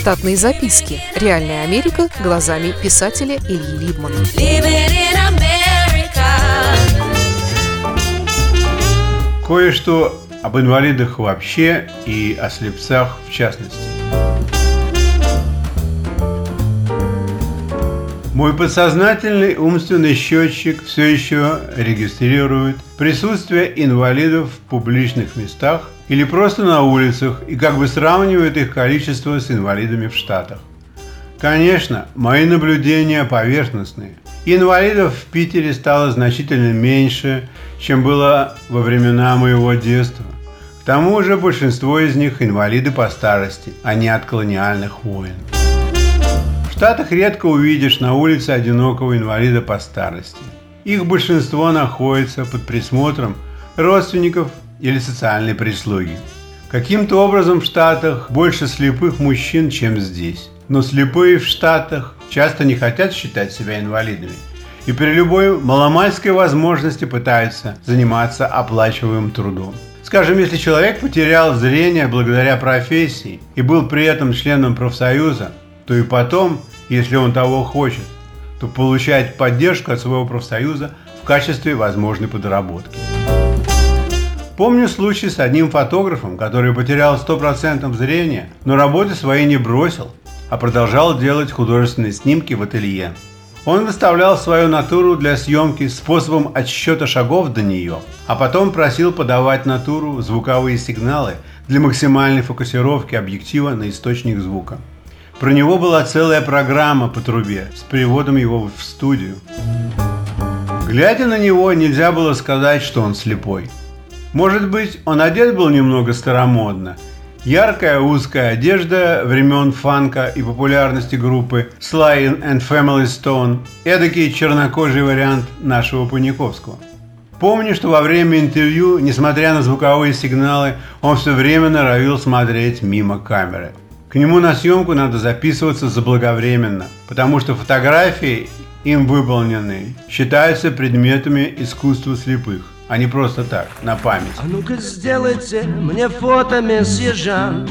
Штатные записки. Реальная Америка глазами писателя Ильи Либмана. Кое-что об инвалидах вообще и о слепцах в частности. Мой подсознательный умственный счетчик все еще регистрирует присутствие инвалидов в публичных местах или просто на улицах и как бы сравнивает их количество с инвалидами в Штатах. Конечно, мои наблюдения поверхностные. Инвалидов в Питере стало значительно меньше, чем было во времена моего детства. К тому же большинство из них инвалиды по старости, а не от колониальных войн. Штатах редко увидишь на улице одинокого инвалида по старости. Их большинство находится под присмотром родственников или социальной прислуги. Каким-то образом в Штатах больше слепых мужчин, чем здесь. Но слепые в Штатах часто не хотят считать себя инвалидами и при любой маломальской возможности пытаются заниматься оплачиваемым трудом. Скажем, если человек потерял зрение благодаря профессии и был при этом членом профсоюза, то и потом если он того хочет, то получает поддержку от своего профсоюза в качестве возможной подработки. Помню случай с одним фотографом, который потерял 100% зрения, но работы свои не бросил, а продолжал делать художественные снимки в ателье. Он выставлял свою натуру для съемки способом отсчета шагов до нее, а потом просил подавать натуру звуковые сигналы для максимальной фокусировки объектива на источник звука. Про него была целая программа по трубе с переводом его в студию. Глядя на него, нельзя было сказать, что он слепой. Может быть, он одет был немного старомодно. Яркая узкая одежда времен фанка и популярности группы Sly and Family Stone – эдакий чернокожий вариант нашего Паниковского. Помню, что во время интервью, несмотря на звуковые сигналы, он все время норовил смотреть мимо камеры – к нему на съемку надо записываться заблаговременно, потому что фотографии, им выполненные, считаются предметами искусства слепых, а не просто так, на память. А ну-ка сделайте мне фото, месье Жан.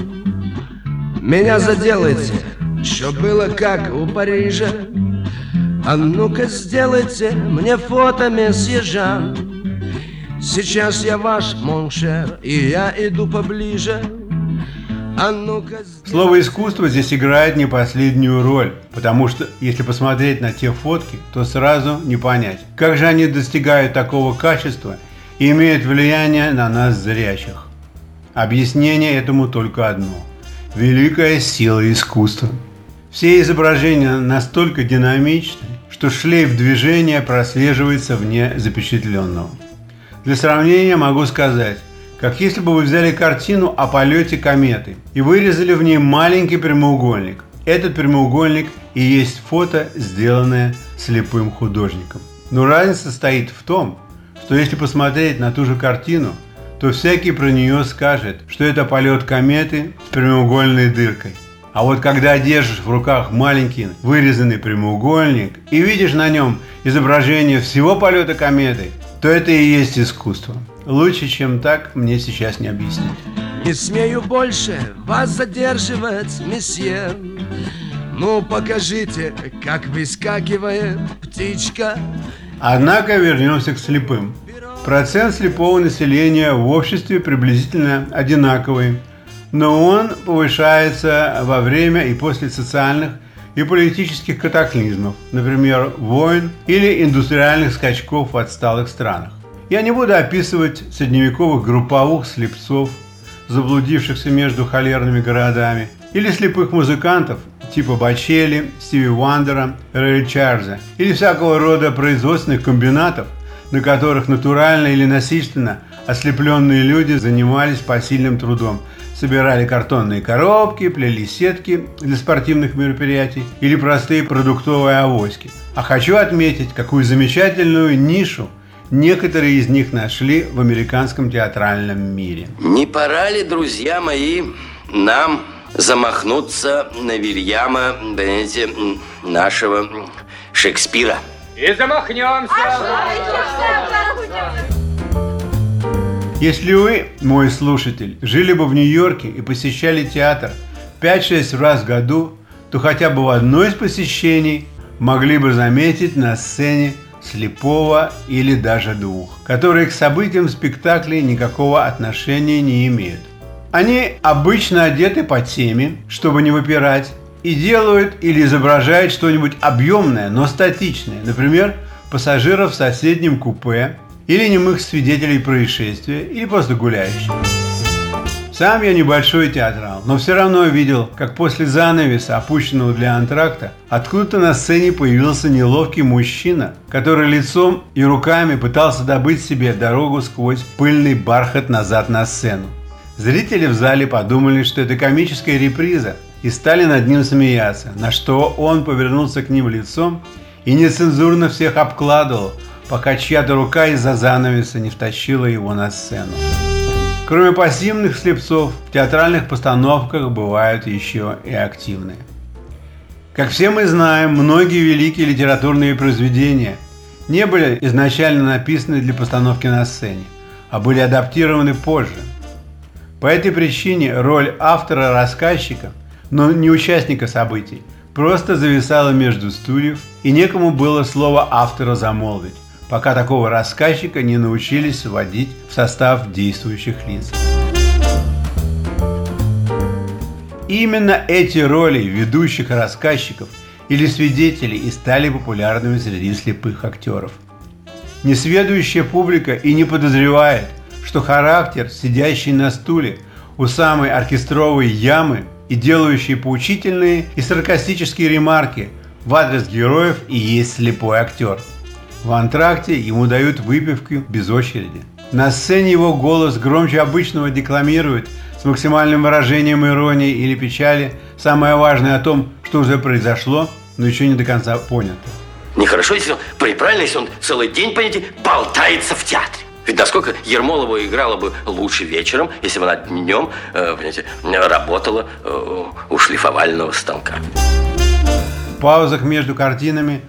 Меня заделайте, чтоб было как у Парижа. А ну-ка сделайте мне фото, месье Жан. Сейчас я ваш моншер, и я иду поближе. А Слово искусство здесь играет не последнюю роль, потому что если посмотреть на те фотки, то сразу не понять, как же они достигают такого качества имеют влияние на нас зрячих. Объяснение этому только одно – великая сила искусства. Все изображения настолько динамичны, что шлейф движения прослеживается вне запечатленного. Для сравнения могу сказать, как если бы вы взяли картину о полете кометы и вырезали в ней маленький прямоугольник. Этот прямоугольник и есть фото, сделанное слепым художником. Но разница состоит в том, что если посмотреть на ту же картину, то всякий про нее скажет, что это полет кометы с прямоугольной дыркой. А вот когда держишь в руках маленький вырезанный прямоугольник и видишь на нем изображение всего полета кометы, то это и есть искусство. Лучше, чем так, мне сейчас не объяснить. Не смею больше вас задерживать, месье. Ну, покажите, как выскакивает птичка. Однако вернемся к слепым. Процент слепого населения в обществе приблизительно одинаковый, но он повышается во время и после социальных и политических катаклизмов, например, войн или индустриальных скачков в отсталых странах. Я не буду описывать средневековых групповых слепцов, заблудившихся между холерными городами, или слепых музыкантов типа Бачели, Стиви Вандера, Рэй Чарльза, или всякого рода производственных комбинатов, на которых натурально или насильственно ослепленные люди занимались посильным трудом – собирали картонные коробки, плели сетки для спортивных мероприятий или простые продуктовые авоськи. А хочу отметить, какую замечательную нишу некоторые из них нашли в американском театральном мире. Не пора ли, друзья мои, нам замахнуться на Вильяма, понимаете, нашего Шекспира? И замахнемся! Если вы, мой слушатель, жили бы в Нью-Йорке и посещали театр, 5-6 раз в году, то хотя бы в одно из посещений могли бы заметить на сцене слепого или даже двух, которые к событиям спектакля никакого отношения не имеют. Они обычно одеты по теме, чтобы не выпирать, и делают или изображают что-нибудь объемное, но статичное, например, пассажиров в соседнем купе или немых свидетелей происшествия, или просто гуляющих. Сам я небольшой театрал, но все равно видел, как после занавеса, опущенного для антракта, откуда-то на сцене появился неловкий мужчина, который лицом и руками пытался добыть себе дорогу сквозь пыльный бархат назад на сцену. Зрители в зале подумали, что это комическая реприза, и стали над ним смеяться, на что он повернулся к ним лицом и нецензурно всех обкладывал, пока чья-то рука из-за занавеса не втащила его на сцену. Кроме пассивных слепцов, в театральных постановках бывают еще и активные. Как все мы знаем, многие великие литературные произведения не были изначально написаны для постановки на сцене, а были адаптированы позже. По этой причине роль автора-рассказчика, но не участника событий, просто зависала между стульев, и некому было слово автора замолвить пока такого рассказчика не научились вводить в состав действующих лиц. Именно эти роли ведущих рассказчиков или свидетелей и стали популярными среди слепых актеров. Несведущая публика и не подозревает, что характер, сидящий на стуле у самой оркестровой ямы и делающий поучительные и саркастические ремарки в адрес героев и есть слепой актер – в антракте ему дают выпивку без очереди. На сцене его голос громче обычного декламирует с максимальным выражением иронии или печали самое важное о том, что уже произошло, но еще не до конца понято. Нехорошо, если он, правильно, если он целый день, понимаете, болтается в театре. Ведь насколько Ермолова играла бы лучше вечером, если бы она днем, э, понимаете, работала э, у шлифовального станка. В паузах между картинами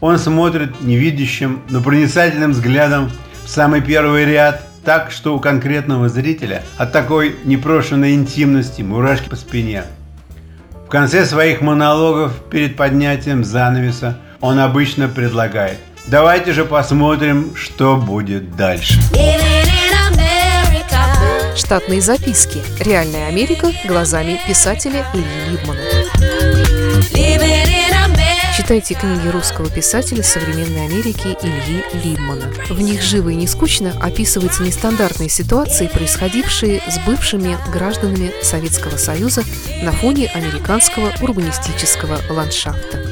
он смотрит невидящим, но проницательным взглядом в самый первый ряд, так что у конкретного зрителя от такой непрошенной интимности мурашки по спине. В конце своих монологов перед поднятием занавеса он обычно предлагает «Давайте же посмотрим, что будет дальше». Штатные записки. Реальная Америка глазами писателя Ильи Либмана. Читайте книги русского писателя современной Америки Ильи Либмана. В них живо и не скучно описываются нестандартные ситуации, происходившие с бывшими гражданами Советского Союза на фоне американского урбанистического ландшафта.